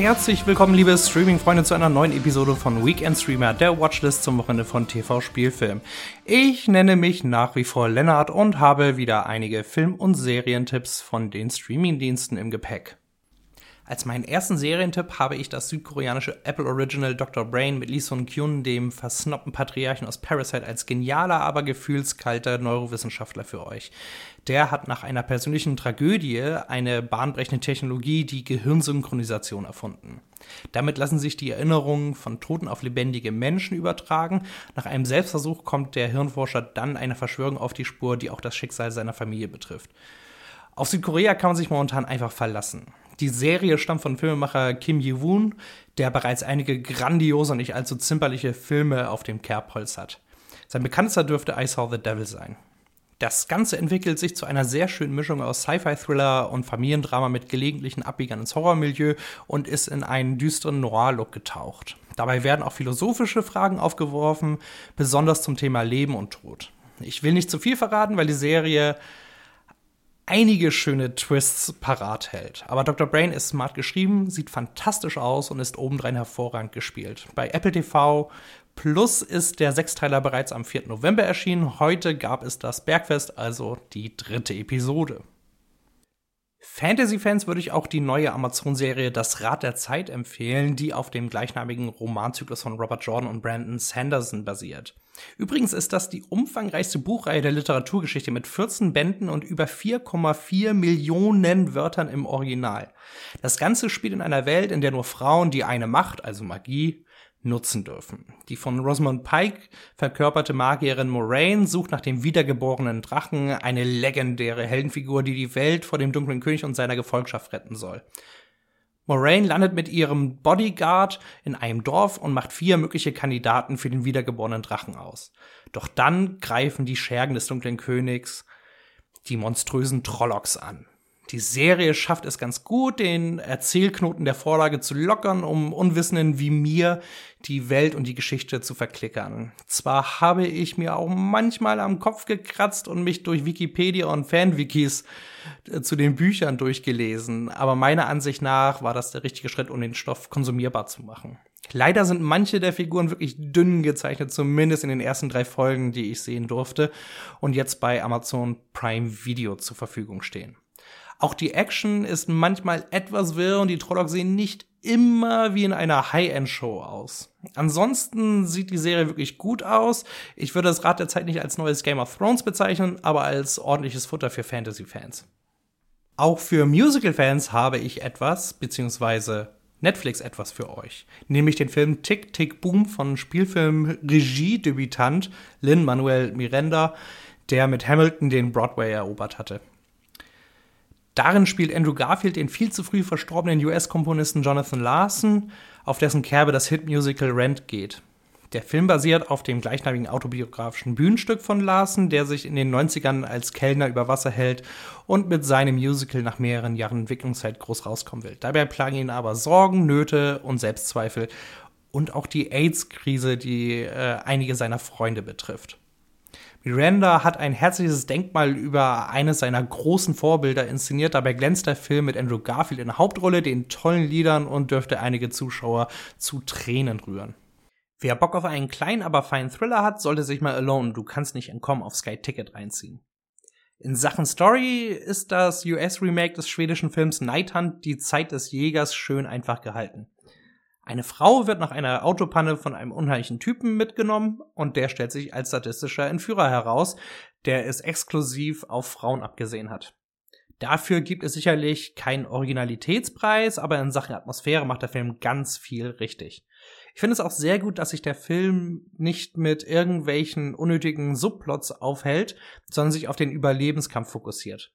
Herzlich willkommen, liebe Streaming-Freunde, zu einer neuen Episode von Weekend Streamer, der Watchlist zum Wochenende von TV Spielfilm. Ich nenne mich nach wie vor Lennart und habe wieder einige Film- und Serientipps von den Streaming-Diensten im Gepäck. Als meinen ersten Serientipp habe ich das südkoreanische Apple Original Dr. Brain mit Lee Sun Kyun, dem versnoppten Patriarchen aus Parasite, als genialer, aber gefühlskalter Neurowissenschaftler für euch. Der hat nach einer persönlichen Tragödie eine bahnbrechende Technologie, die Gehirnsynchronisation, erfunden. Damit lassen sich die Erinnerungen von Toten auf lebendige Menschen übertragen. Nach einem Selbstversuch kommt der Hirnforscher dann einer Verschwörung auf die Spur, die auch das Schicksal seiner Familie betrifft. Auf Südkorea kann man sich momentan einfach verlassen. Die Serie stammt von Filmemacher Kim Ji-woon, der bereits einige grandiose und nicht allzu zimperliche Filme auf dem Kerbholz hat. Sein bekanntester dürfte I Saw the Devil sein. Das Ganze entwickelt sich zu einer sehr schönen Mischung aus Sci-Fi-Thriller und Familiendrama mit gelegentlichen Abbiegern ins Horrormilieu und ist in einen düsteren Noir-Look getaucht. Dabei werden auch philosophische Fragen aufgeworfen, besonders zum Thema Leben und Tod. Ich will nicht zu viel verraten, weil die Serie einige schöne Twists parat hält. Aber Dr. Brain ist smart geschrieben, sieht fantastisch aus und ist obendrein hervorragend gespielt. Bei Apple TV Plus ist der Sechsteiler bereits am 4. November erschienen. Heute gab es das Bergfest, also die dritte Episode. Fantasy-Fans würde ich auch die neue Amazon-Serie Das Rad der Zeit empfehlen, die auf dem gleichnamigen Romanzyklus von Robert Jordan und Brandon Sanderson basiert. Übrigens ist das die umfangreichste Buchreihe der Literaturgeschichte mit 14 Bänden und über 4,4 Millionen Wörtern im Original. Das Ganze spielt in einer Welt, in der nur Frauen die eine Macht, also Magie, nutzen dürfen. Die von Rosamund Pike verkörperte Magierin Moraine sucht nach dem wiedergeborenen Drachen, eine legendäre Heldenfigur, die die Welt vor dem dunklen König und seiner Gefolgschaft retten soll. Moraine landet mit ihrem Bodyguard in einem Dorf und macht vier mögliche Kandidaten für den wiedergeborenen Drachen aus. Doch dann greifen die Schergen des dunklen Königs die monströsen Trollocks an. Die Serie schafft es ganz gut, den Erzählknoten der Vorlage zu lockern, um Unwissenden wie mir die Welt und die Geschichte zu verklickern. Zwar habe ich mir auch manchmal am Kopf gekratzt und mich durch Wikipedia und Fanwikis äh, zu den Büchern durchgelesen, aber meiner Ansicht nach war das der richtige Schritt, um den Stoff konsumierbar zu machen. Leider sind manche der Figuren wirklich dünn gezeichnet, zumindest in den ersten drei Folgen, die ich sehen durfte und jetzt bei Amazon Prime Video zur Verfügung stehen. Auch die Action ist manchmal etwas wirr und die Trollocs sehen nicht immer wie in einer High-End-Show aus. Ansonsten sieht die Serie wirklich gut aus. Ich würde das Rad der Zeit nicht als neues Game of Thrones bezeichnen, aber als ordentliches Futter für Fantasy-Fans. Auch für Musical-Fans habe ich etwas, beziehungsweise Netflix etwas für euch. Nämlich den Film Tick Tick Boom von Spielfilm-Regie-Debütant Lin-Manuel Miranda, der mit Hamilton den Broadway erobert hatte. Darin spielt Andrew Garfield den viel zu früh verstorbenen US-Komponisten Jonathan Larson, auf dessen Kerbe das Hitmusical Rent geht. Der Film basiert auf dem gleichnamigen autobiografischen Bühnenstück von Larson, der sich in den 90ern als Kellner über Wasser hält und mit seinem Musical nach mehreren Jahren Entwicklungszeit groß rauskommen will. Dabei plagen ihn aber Sorgen, Nöte und Selbstzweifel und auch die AIDS-Krise, die äh, einige seiner Freunde betrifft. Miranda hat ein herzliches Denkmal über eines seiner großen Vorbilder inszeniert. Dabei glänzt der Film mit Andrew Garfield in der Hauptrolle, den tollen Liedern und dürfte einige Zuschauer zu Tränen rühren. Wer Bock auf einen kleinen, aber feinen Thriller hat, sollte sich mal Alone, du kannst nicht entkommen, auf Sky Ticket reinziehen. In Sachen Story ist das US-Remake des schwedischen Films Night Hunt die Zeit des Jägers schön einfach gehalten. Eine Frau wird nach einer Autopanne von einem unheimlichen Typen mitgenommen und der stellt sich als sadistischer Entführer heraus, der es exklusiv auf Frauen abgesehen hat. Dafür gibt es sicherlich keinen Originalitätspreis, aber in Sachen Atmosphäre macht der Film ganz viel richtig. Ich finde es auch sehr gut, dass sich der Film nicht mit irgendwelchen unnötigen Subplots aufhält, sondern sich auf den Überlebenskampf fokussiert.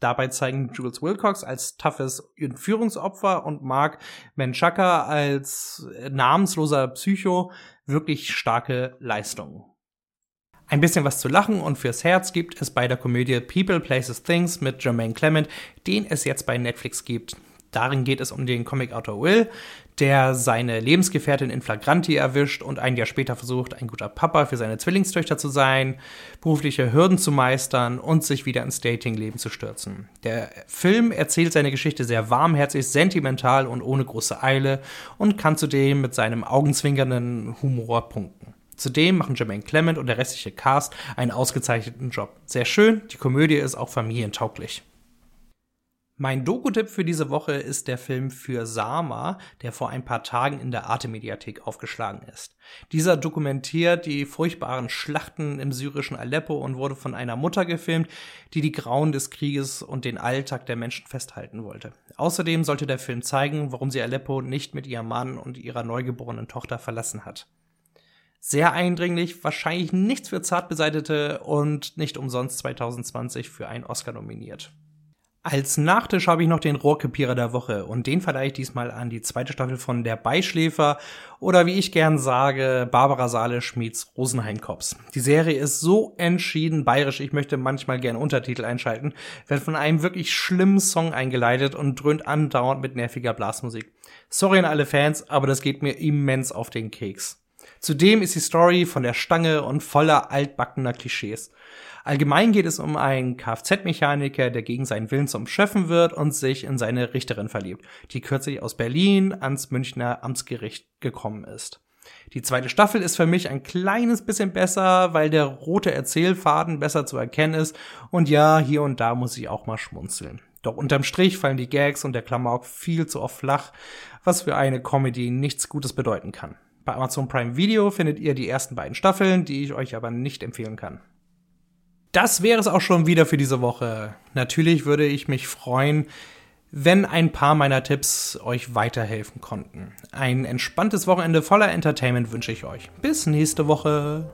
Dabei zeigen Jules Wilcox als toughes Entführungsopfer und Mark Menchaca als namensloser Psycho wirklich starke Leistungen. Ein bisschen was zu lachen und fürs Herz gibt es bei der Komödie People Places Things mit Jermaine Clement, den es jetzt bei Netflix gibt. Darin geht es um den Comicautor Will, der seine Lebensgefährtin in Flagranti erwischt und ein Jahr später versucht, ein guter Papa für seine Zwillingstöchter zu sein, berufliche Hürden zu meistern und sich wieder ins Datingleben zu stürzen. Der Film erzählt seine Geschichte sehr warmherzig, sentimental und ohne große Eile und kann zudem mit seinem augenzwinkernden Humor punkten. Zudem machen Jermaine Clement und der restliche Cast einen ausgezeichneten Job. Sehr schön, die Komödie ist auch familientauglich. Mein Doku-Tipp für diese Woche ist der Film für Sama, der vor ein paar Tagen in der Arte-Mediathek aufgeschlagen ist. Dieser dokumentiert die furchtbaren Schlachten im syrischen Aleppo und wurde von einer Mutter gefilmt, die die Grauen des Krieges und den Alltag der Menschen festhalten wollte. Außerdem sollte der Film zeigen, warum sie Aleppo nicht mit ihrem Mann und ihrer neugeborenen Tochter verlassen hat. Sehr eindringlich, wahrscheinlich nichts für Zartbeseitete und nicht umsonst 2020 für einen Oscar nominiert. Als Nachtisch habe ich noch den Rohrkrepierer der Woche und den verleihe ich diesmal an die zweite Staffel von Der Beischläfer oder wie ich gern sage, Barbara Salisch meets Rosenheim-Cops. Die Serie ist so entschieden bayerisch, ich möchte manchmal gern Untertitel einschalten, wird von einem wirklich schlimmen Song eingeleitet und dröhnt andauernd mit nerviger Blasmusik. Sorry an alle Fans, aber das geht mir immens auf den Keks. Zudem ist die Story von der Stange und voller altbackener Klischees. Allgemein geht es um einen Kfz-Mechaniker, der gegen seinen Willen zum Schöffen wird und sich in seine Richterin verliebt, die kürzlich aus Berlin ans Münchner Amtsgericht gekommen ist. Die zweite Staffel ist für mich ein kleines bisschen besser, weil der rote Erzählfaden besser zu erkennen ist und ja, hier und da muss ich auch mal schmunzeln. Doch unterm Strich fallen die Gags und der Klamauk viel zu oft flach, was für eine Comedy nichts Gutes bedeuten kann. Bei Amazon Prime Video findet ihr die ersten beiden Staffeln, die ich euch aber nicht empfehlen kann. Das wäre es auch schon wieder für diese Woche. Natürlich würde ich mich freuen, wenn ein paar meiner Tipps euch weiterhelfen konnten. Ein entspanntes Wochenende voller Entertainment wünsche ich euch. Bis nächste Woche.